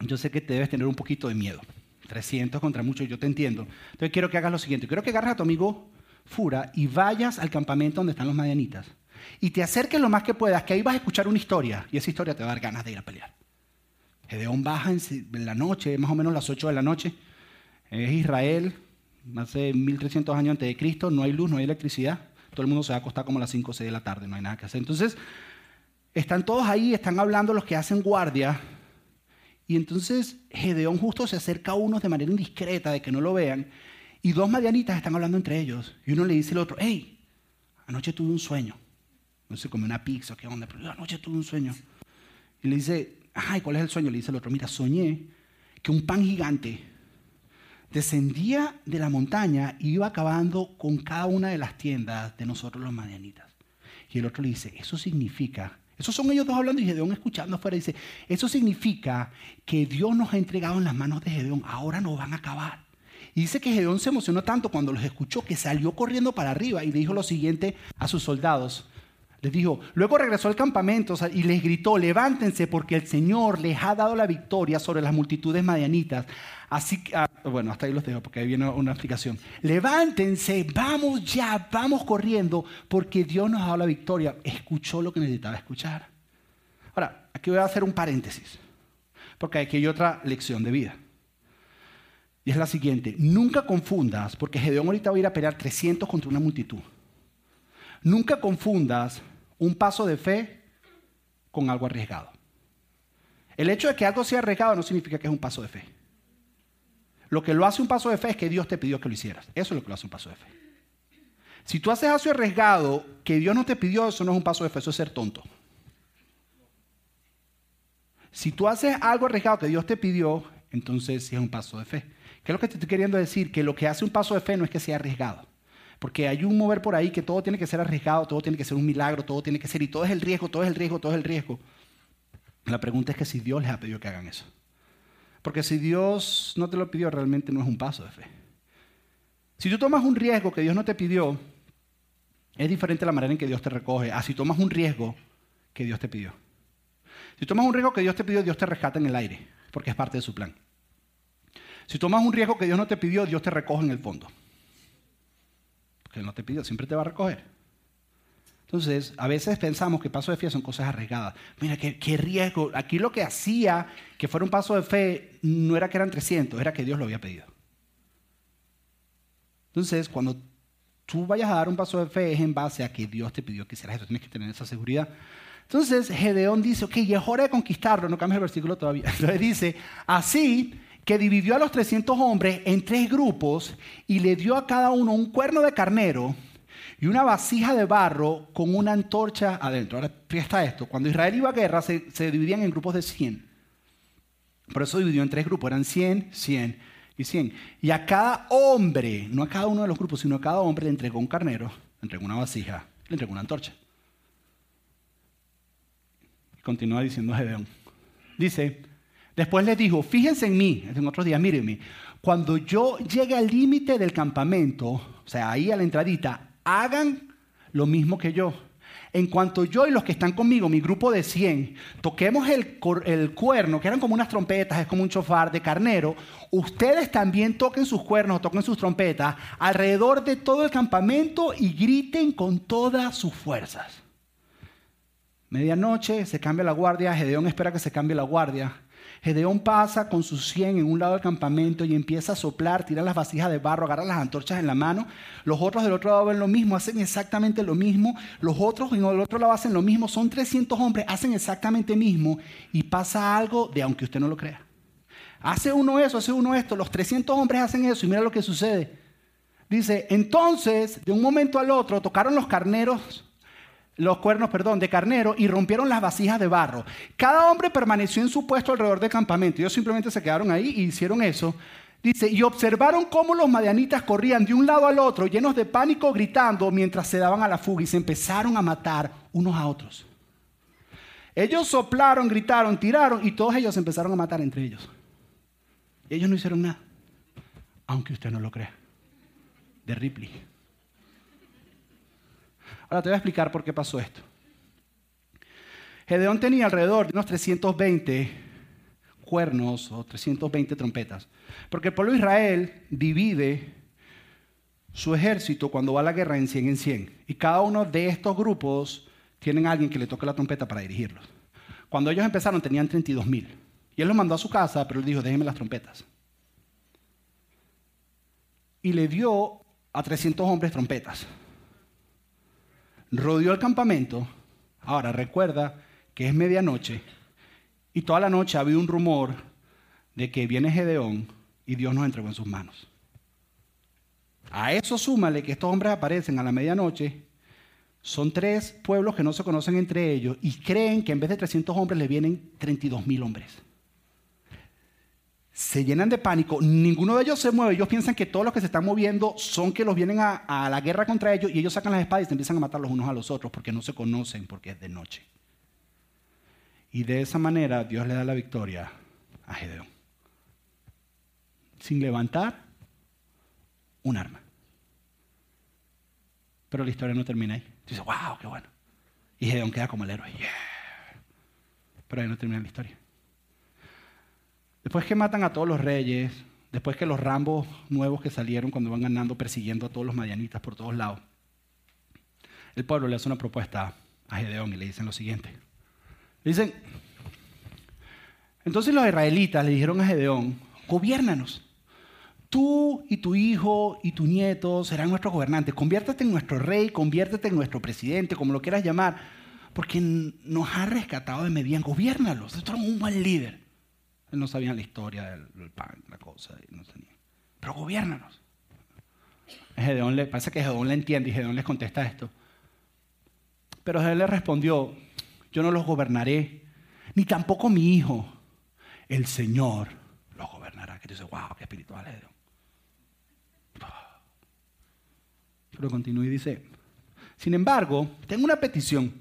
A: yo sé que te debes tener un poquito de miedo. 300 contra muchos, yo te entiendo. Entonces quiero que hagas lo siguiente. Quiero que agarres a tu amigo Fura y vayas al campamento donde están los madianitas. Y te acerques lo más que puedas, que ahí vas a escuchar una historia. Y esa historia te va a dar ganas de ir a pelear. Gedeón baja en la noche, más o menos las 8 de la noche. Es Israel, hace 1300 años antes de Cristo, no hay luz, no hay electricidad. Todo el mundo se va a acostar como a las 5 o 6 de la tarde, no hay nada que hacer. Entonces, están todos ahí, están hablando los que hacen guardia. Y entonces Gedeón justo se acerca a unos de manera indiscreta, de que no lo vean. Y dos madianitas están hablando entre ellos. Y uno le dice al otro, hey, anoche tuve un sueño. No sé, como una pizza, qué onda, pero anoche tuve un sueño. Y le dice, ay, ¿cuál es el sueño? Le dice el otro, mira, soñé que un pan gigante descendía de la montaña y iba acabando con cada una de las tiendas de nosotros los madianitas. Y el otro le dice, eso significa, esos son ellos dos hablando y Gedeón escuchando afuera, dice, eso significa que Dios nos ha entregado en las manos de Gedeón, ahora nos van a acabar. Y dice que Gedeón se emocionó tanto cuando los escuchó que salió corriendo para arriba y dijo lo siguiente a sus soldados, les dijo, luego regresó al campamento y les gritó, levántense porque el Señor les ha dado la victoria sobre las multitudes madianitas. Así que, ah, bueno, hasta ahí los dejo porque ahí viene una explicación. Levántense, vamos ya, vamos corriendo porque Dios nos ha dado la victoria. Escuchó lo que necesitaba escuchar. Ahora, aquí voy a hacer un paréntesis porque aquí hay otra lección de vida. Y es la siguiente, nunca confundas, porque Gedeón ahorita va a ir a pelear 300 contra una multitud. Nunca confundas un paso de fe con algo arriesgado. El hecho de que algo sea arriesgado no significa que es un paso de fe. Lo que lo hace un paso de fe es que Dios te pidió que lo hicieras. Eso es lo que lo hace un paso de fe. Si tú haces algo arriesgado que Dios no te pidió, eso no es un paso de fe, eso es ser tonto. Si tú haces algo arriesgado que Dios te pidió, entonces sí es un paso de fe. ¿Qué es lo que te estoy queriendo decir? Que lo que hace un paso de fe no es que sea arriesgado. Porque hay un mover por ahí que todo tiene que ser arriesgado, todo tiene que ser un milagro, todo tiene que ser, y todo es el riesgo, todo es el riesgo, todo es el riesgo. La pregunta es que si Dios les ha pedido que hagan eso. Porque si Dios no te lo pidió, realmente no es un paso de fe. Si tú tomas un riesgo que Dios no te pidió, es diferente la manera en que Dios te recoge a si tomas un riesgo que Dios te pidió. Si tomas un riesgo que Dios te pidió, Dios te rescata en el aire, porque es parte de su plan. Si tomas un riesgo que Dios no te pidió, Dios te recoge en el fondo. Porque Él no te pidió, siempre te va a recoger. Entonces, a veces pensamos que pasos de fe son cosas arriesgadas. Mira, qué, qué, riesgo. Aquí lo que hacía que fuera un paso de fe no era que eran 300, era que Dios lo había pedido. Entonces, cuando tú vayas a dar un paso de fe es en base a que Dios te pidió que hicieras eso. Tienes que tener esa seguridad. Entonces, Gedeón dice, ok, ya es hora de conquistarlo. No cambia el versículo todavía. (laughs) Entonces dice, así que dividió a los 300 hombres en tres grupos y le dio a cada uno un cuerno de carnero y una vasija de barro con una antorcha adentro. Ahora, fíjate esto, cuando Israel iba a guerra se, dividían en grupos de 100. Por eso dividió en tres grupos, eran 100, 100 y 100. Y a cada hombre, no a cada uno de los grupos, sino a cada hombre le entregó un carnero, le entregó una vasija, le entregó una antorcha. Y continúa diciendo Gedeón. Dice, después les dijo, fíjense en mí, en otros días, mírenme, cuando yo llegue al límite del campamento, o sea, ahí a la entradita, hagan lo mismo que yo. En cuanto yo y los que están conmigo, mi grupo de 100, toquemos el, cuerno, que eran como unas trompetas, es como un chofar de carnero, ustedes también toquen sus cuernos, toquen sus trompetas alrededor de todo el campamento y griten con todas sus fuerzas. Medianoche se cambia la guardia, Gedeón espera que se cambie la guardia. Gedeón pasa con sus 100 en un lado del campamento y empieza a soplar, tira las vasijas de barro, agarra las antorchas en la mano. Los otros del otro lado ven lo mismo, hacen exactamente lo mismo. Los otros en el otro lado hacen lo mismo. Son 300 hombres, hacen exactamente lo mismo. Y pasa algo de aunque usted no lo crea. Hace uno eso, hace uno esto. Los 300 hombres hacen eso y mira lo que sucede. Dice, entonces, de un momento al otro, tocaron los carneros los cuernos, perdón, de carnero y rompieron las vasijas de barro. Cada hombre permaneció en su puesto alrededor del campamento. Ellos simplemente se quedaron ahí y hicieron eso. Dice, y observaron cómo los madianitas corrían de un lado al otro, llenos de pánico, gritando mientras se daban a la fuga y se empezaron a matar unos a otros. Ellos soplaron, gritaron, tiraron y todos ellos empezaron a matar entre ellos. Ellos no hicieron nada, aunque usted no lo crea. De Ripley. Ahora te voy a explicar por qué pasó esto. Gedeón tenía alrededor de unos 320 cuernos o 320 trompetas, porque el pueblo de Israel divide su ejército cuando va a la guerra en 100 en 100, y cada uno de estos grupos tienen a alguien que le toque la trompeta para dirigirlos. Cuando ellos empezaron tenían 32 mil, y él los mandó a su casa, pero él dijo, déjenme las trompetas. Y le dio a 300 hombres trompetas rodeó el campamento. Ahora recuerda que es medianoche y toda la noche ha habido un rumor de que viene Gedeón y Dios nos entregó en sus manos. A eso súmale que estos hombres aparecen a la medianoche. Son tres pueblos que no se conocen entre ellos y creen que en vez de 300 hombres le vienen 32 mil hombres se llenan de pánico, ninguno de ellos se mueve, ellos piensan que todos los que se están moviendo son que los vienen a, la guerra contra ellos y ellos sacan las espadas y se empiezan a matar los unos a los otros porque no se conocen, porque es de noche. Y de esa manera Dios le da la victoria a Gedeón. Sin levantar un arma. Pero la historia no termina ahí. Dice, wow, qué bueno. Y Gedeón queda como el héroe. Pero ahí no termina la historia. Después que matan a todos los reyes, después que los rambos nuevos que salieron cuando van ganando persiguiendo a todos los madianitas por todos lados, el pueblo le hace una propuesta a Gedeón y le dicen lo siguiente. Le dicen, entonces los israelitas le dijeron a Gedeón, gobiérnanos. Tú y tu hijo y tu nieto serán nuestros gobernantes. Conviértete en nuestro rey, conviértete en nuestro presidente, como lo quieras llamar, porque nos ha rescatado de Medián. Gobiérnalos. Tú eres un buen líder. Él no sabía la historia del, pan, la cosa. No Pero gobiernanos. Gedeón le, parece que Gedeón le entiende y Gedeón les contesta esto. Pero Gedeón le respondió, yo no los gobernaré, ni tampoco mi hijo, el Señor los gobernará. Que tú dices, wow, qué espiritual es. Pero continúa y dice, sin embargo, tengo una petición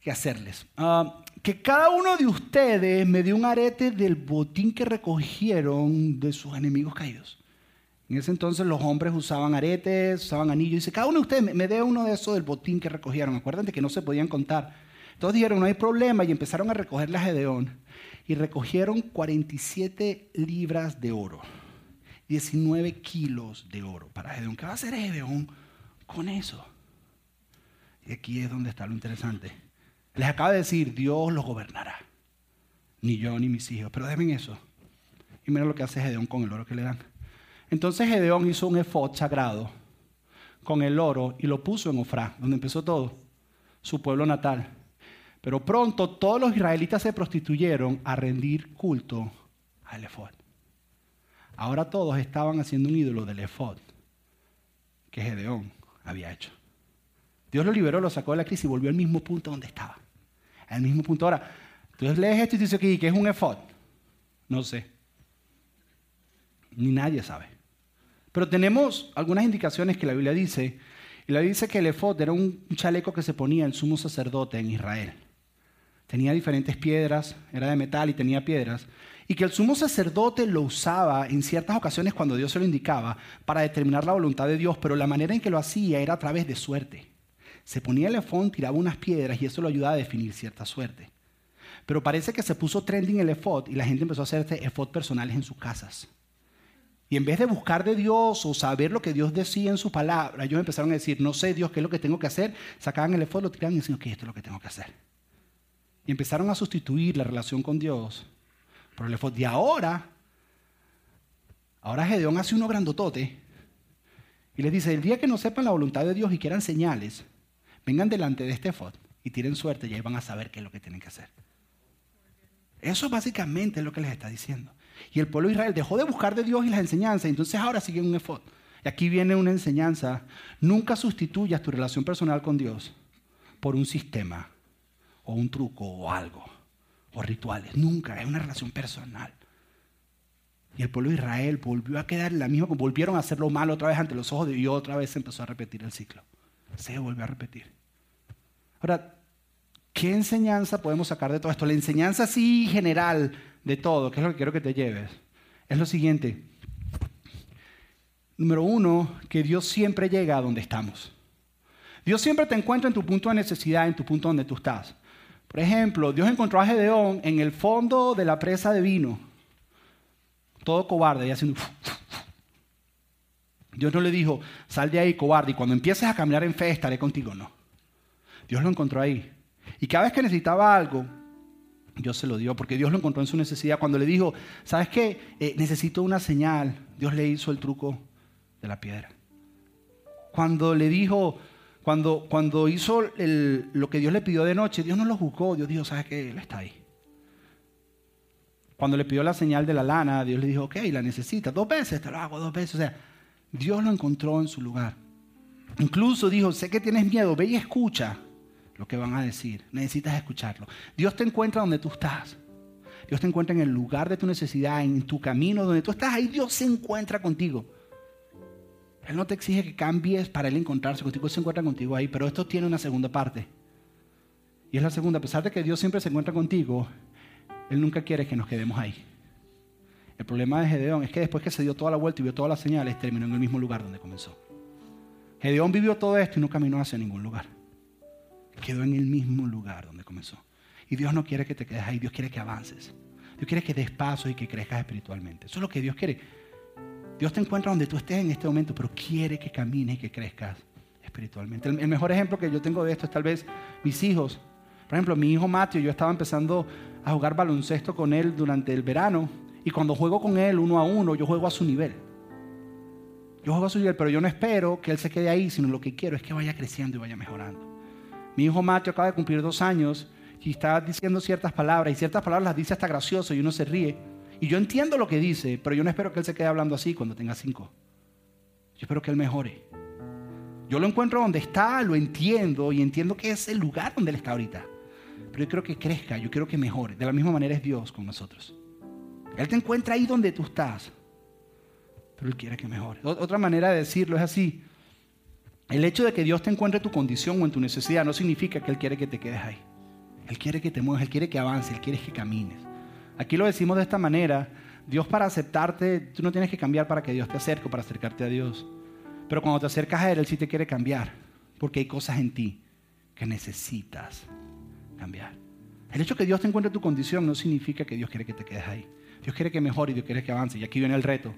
A: que hacerles. Ah, que cada uno de ustedes me dé un arete del botín que recogieron de sus enemigos caídos. En ese entonces los hombres usaban aretes, usaban anillos. Dice, cada uno de ustedes me, dé uno de esos del botín que recogieron. Acuérdense que no se podían contar. Entonces dijeron, no hay problema, y empezaron a recoger la Gedeón. Y recogieron 47 libras de oro, 19 kilos de oro para Gedeón. ¿Qué va a hacer Gedeón con eso? Y aquí es donde está lo interesante. Les acaba de decir, Dios los gobernará. Ni yo ni mis hijos. Pero deben eso. Y miren lo que hace Gedeón con el oro que le dan. Entonces Gedeón hizo un efod sagrado con el oro y lo puso en Ofrá, donde empezó todo, su pueblo natal. Pero pronto todos los israelitas se prostituyeron a rendir culto al efod. Ahora todos estaban haciendo un ídolo del efod que Gedeón había hecho. Dios lo liberó, lo sacó de la crisis y volvió al mismo punto donde estaba. Al mismo punto. Ahora, tú lees esto y dices aquí que es un efod. No sé. Ni nadie sabe. Pero tenemos algunas indicaciones que la Biblia dice. Y la Biblia dice que el efod era un chaleco que se ponía el sumo sacerdote en Israel. Tenía diferentes piedras, era de metal y tenía piedras. Y que el sumo sacerdote lo usaba en ciertas ocasiones cuando Dios se lo indicaba para determinar la voluntad de Dios, pero la manera en que lo hacía era a través de suerte. Se ponía el efod, tiraba unas piedras y eso lo ayudaba a definir cierta suerte. Pero parece que se puso trending el efod y la gente empezó a hacer efod personales en sus casas. Y en vez de buscar de Dios o saber lo que Dios decía en su palabra, ellos empezaron a decir, no sé Dios qué es lo que tengo que hacer, sacaban el efod, lo tiraban y decían, ok, esto es lo que tengo que hacer. Y empezaron a sustituir la relación con Dios por el efod. Y ahora, ahora Gedeón hace uno grandotote y les dice, el día que no sepan la voluntad de Dios y quieran señales, vengan delante de este efod y tienen suerte y ahí van a saber qué es lo que tienen que hacer. Eso básicamente es lo que les está diciendo. Y el pueblo de Israel dejó de buscar de Dios y las enseñanzas, entonces ahora siguen un efod. Y aquí viene una enseñanza, nunca sustituyas tu relación personal con Dios por un sistema o un truco o algo, o rituales. Nunca, es una relación personal. Y el pueblo de Israel volvió a quedar en la misma, volvieron a hacer lo malo otra vez ante los ojos de Dios, otra vez empezó a repetir el ciclo. Se volvió a repetir. Ahora, ¿qué enseñanza podemos sacar de todo esto? La enseñanza así general de todo, que es lo que quiero que te lleves, es lo siguiente. Número uno, que Dios siempre llega a donde estamos. Dios siempre te encuentra en tu punto de necesidad, en tu punto donde tú estás. Por ejemplo, Dios encontró a Gedeón en el fondo de la presa de vino, todo cobarde y haciendo... Dios no le dijo, sal de ahí, cobarde, y cuando empieces a caminar en fe estaré contigo. No. Dios lo encontró ahí. Y cada vez que necesitaba algo, Dios se lo dio, porque Dios lo encontró en su necesidad. Cuando le dijo, ¿sabes qué? Eh, necesito una señal, Dios le hizo el truco de la piedra. Cuando le dijo, cuando, cuando hizo lo que Dios le pidió de noche, Dios no lo juzgó, Dios dijo, ¿sabes qué? Él está ahí. Cuando le pidió la señal de la lana, Dios le dijo, ok, la necesita, dos veces, te lo hago dos veces. O sea, Dios lo encontró en su lugar. Incluso dijo, sé que tienes miedo, ve y escucha lo que van a decir. Necesitas escucharlo. Dios te encuentra donde tú estás. Dios te encuentra en el lugar de tu necesidad, en tu camino, donde tú estás. Ahí Dios se encuentra contigo. Él no te exige que cambies para Él encontrarse contigo, Él se encuentra contigo ahí, pero esto tiene una segunda parte. Y es la segunda, a pesar de que Dios siempre se encuentra contigo, Él nunca quiere que nos quedemos ahí. El problema de Gedeón es que después que se dio toda la vuelta y vio todas las señales, terminó en el mismo lugar donde comenzó. Gedeón vivió todo esto y no caminó hacia ningún lugar. Quedó en el mismo lugar donde comenzó. Y Dios no quiere que te quedes ahí, Dios quiere que avances. Dios quiere que des paso y que crezcas espiritualmente. Eso es lo que Dios quiere. Dios te encuentra donde tú estés en este momento, pero quiere que camines y que crezcas espiritualmente. El, mejor ejemplo que yo tengo de esto es tal vez mis hijos. Por ejemplo, mi hijo Mateo, yo estaba empezando a jugar baloncesto con él durante el verano y cuando juego con él uno a uno, yo juego a su nivel. Yo juego a su nivel, pero yo no espero que él se quede ahí, sino lo que quiero es que vaya creciendo y vaya mejorando. Mi hijo Mateo acaba de cumplir dos años y está diciendo ciertas palabras y ciertas palabras las dice hasta gracioso y uno se ríe. Y yo entiendo lo que dice, pero yo no espero que él se quede hablando así cuando tenga cinco. Yo espero que él mejore. Yo lo encuentro donde está, lo entiendo y entiendo que es el lugar donde él está ahorita. pero yo quiero que crezca, yo quiero que mejore. De la misma manera es Dios con nosotros. Él te encuentra ahí donde tú estás, pero Él quiere que mejore. Otra manera de decirlo es así. El hecho de que Dios te encuentre tu condición o en tu necesidad no significa que Él quiere que te quedes ahí. Él quiere que te muevas, Él quiere que avances, Él quiere que camines. Aquí lo decimos de esta manera. Dios para aceptarte, tú no tienes que cambiar para que Dios te acerque o para acercarte a Dios. Pero cuando te acercas a Él, Él sí te quiere cambiar. Porque hay cosas en ti que necesitas cambiar. El hecho de que Dios te encuentre tu condición no significa que Dios quiere que te quedes ahí. Dios quiere que mejore y Dios quiere que avance. Y aquí viene el reto.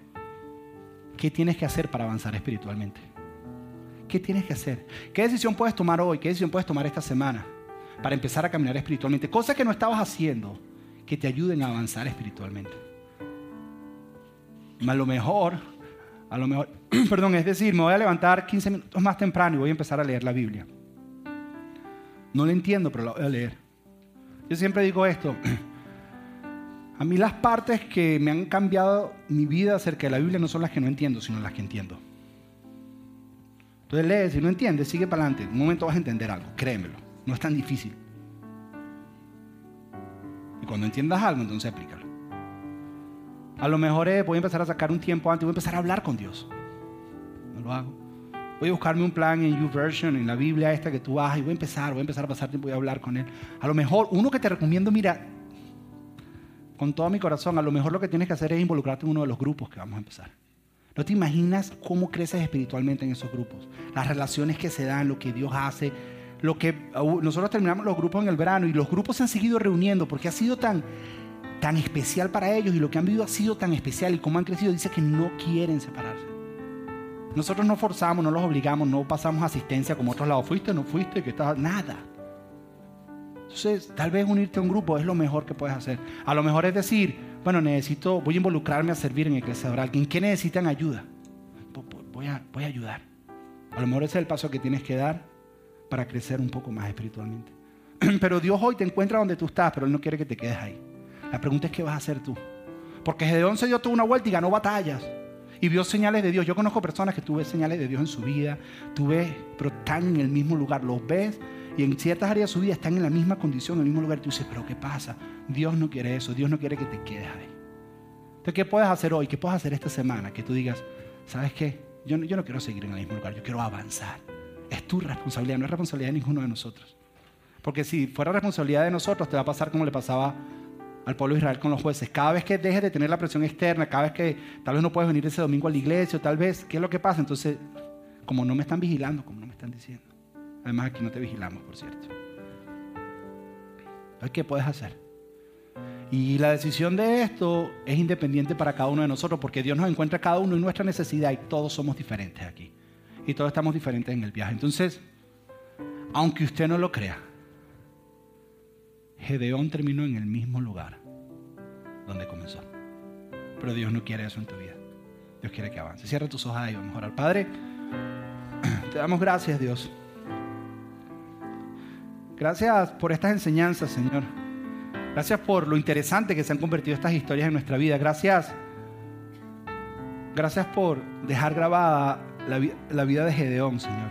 A: ¿Qué tienes que hacer para avanzar espiritualmente? ¿Qué tienes que hacer? ¿Qué decisión puedes tomar hoy? ¿Qué decisión puedes tomar esta semana para empezar a caminar espiritualmente? Cosas que no estabas haciendo que te ayuden a avanzar espiritualmente. A lo mejor, a lo mejor, (clears throat) perdón, es decir, me voy a levantar 15 minutos más temprano y voy a empezar a leer la Biblia. No la entiendo, pero la voy a leer. Yo siempre digo esto. (clears throat) A mí las partes que me han cambiado mi vida acerca de la Biblia no son las que no entiendo, sino las que entiendo. Entonces lees, si no entiendes, sigue para adelante. En un momento vas a entender algo, créemelo. No es tan difícil. Y cuando entiendas algo, entonces aplícalo. A lo mejor voy a empezar a sacar un tiempo antes, voy a empezar a hablar con Dios. No lo hago. Voy a buscarme un plan en YouVersion, en la Biblia esta que tú vas, y voy a empezar, voy a empezar a pasar tiempo y a hablar con Él. A lo mejor, uno que te recomiendo, mira, con todo mi corazón, a lo mejor lo que tienes que hacer es involucrarte en uno de los grupos que vamos a empezar. No te imaginas cómo creces espiritualmente en esos grupos. Las relaciones que se dan, lo que Dios hace. Lo que uh, nosotros terminamos los grupos en el verano y los grupos se han seguido reuniendo porque ha sido tan, tan especial para ellos y lo que han vivido ha sido tan especial y cómo han crecido. Dice que no quieren separarse. Nosotros no forzamos, no los obligamos, no pasamos asistencia como otros lados. Fuiste, no fuiste, que estás nada. Entonces, tal vez unirte a un grupo es lo mejor que puedes hacer. A lo mejor es decir, bueno, necesito, voy a involucrarme a servir en iglesia de ¿En qué necesitan ayuda? Voy a, voy a ayudar. A lo mejor ese es el paso que tienes que dar para crecer un poco más espiritualmente. (clears throat) Pero Dios hoy te encuentra donde tú estás, pero Él no quiere que te quedes ahí. La pregunta es qué vas a hacer tú. Porque Gedeón se dio toda una vuelta y ganó batallas. Y vio señales de Dios. Yo conozco personas que tú ves señales de Dios en su vida. Tú ves, pero están en el mismo lugar. Los ves y en ciertas áreas de su vida están en la misma condición, en el mismo lugar. Tú dices, pero ¿qué pasa? Dios no quiere eso. Dios no quiere que te quedes ahí. Entonces, ¿qué puedes hacer hoy? ¿Qué puedes hacer esta semana? Que tú digas, ¿sabes qué? Yo no, yo no quiero seguir en el mismo lugar. Yo quiero avanzar. Es tu responsabilidad, no es responsabilidad de ninguno de nosotros. Porque si fuera responsabilidad de nosotros, te va a pasar como le pasaba al pueblo de Israel con los jueces. Cada vez que dejes de tener la presión externa, cada vez que tal vez no puedes venir ese domingo a la iglesia, o tal vez, ¿qué es lo que pasa? Entonces, como no me están vigilando, como no me están diciendo. Además, aquí no te vigilamos, por cierto. ¿Qué puedes hacer? Y la decisión de esto es independiente para cada uno de nosotros, porque Dios nos encuentra cada uno en nuestra necesidad y todos somos diferentes aquí. Y todos estamos diferentes en el viaje. Entonces, aunque usted no lo crea, Gedeón terminó en el mismo lugar donde comenzó. Pero Dios no quiere eso en tu vida. Dios quiere que avance. Cierra tus ojos ahí, vamos a orar. Padre, (clears throat) te damos gracias, Dios. Gracias por estas enseñanzas, Señor. Gracias por lo interesante que se han convertido estas historias en nuestra vida. Gracias. Gracias por dejar grabada la, vida de Gedeón, Señor,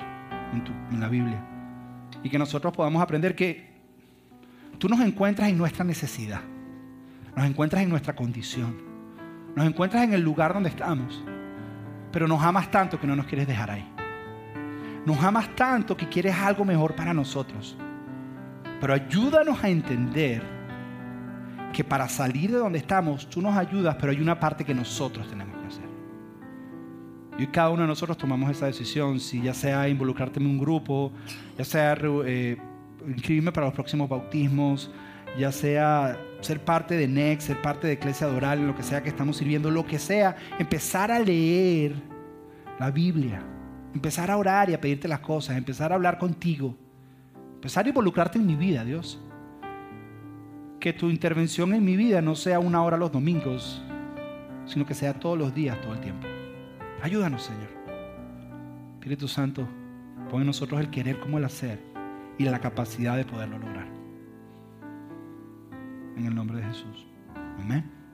A: en, en la Biblia. Y que nosotros podamos aprender que tú nos encuentras en nuestra necesidad. Nos encuentras en nuestra condición. Nos encuentras en el lugar donde estamos. Pero nos amas tanto que no nos quieres dejar ahí. Nos amas tanto que quieres algo mejor para nosotros. Pero ayúdanos a entender que para salir de donde estamos, tú nos ayudas, pero hay una parte que nosotros tenemos que hacer. Y cada uno de nosotros tomamos esa decisión, si ya sea involucrarte en un grupo, ya sea eh, inscribirme para los próximos bautismos, ya sea ser parte de Next, ser parte de Iglesia Adoral, en lo que sea que estamos sirviendo, lo que sea, empezar a leer la Biblia, empezar a orar y a pedirte las cosas, empezar a hablar contigo Empezar a involucrarte en mi vida, Dios. Que tu intervención en mi vida no sea una hora los domingos, sino que sea todos los días, todo el tiempo. Ayúdanos, Señor. Espíritu Santo, pon en nosotros el querer como el hacer y la capacidad de poderlo lograr. En el nombre de Jesús. Amén.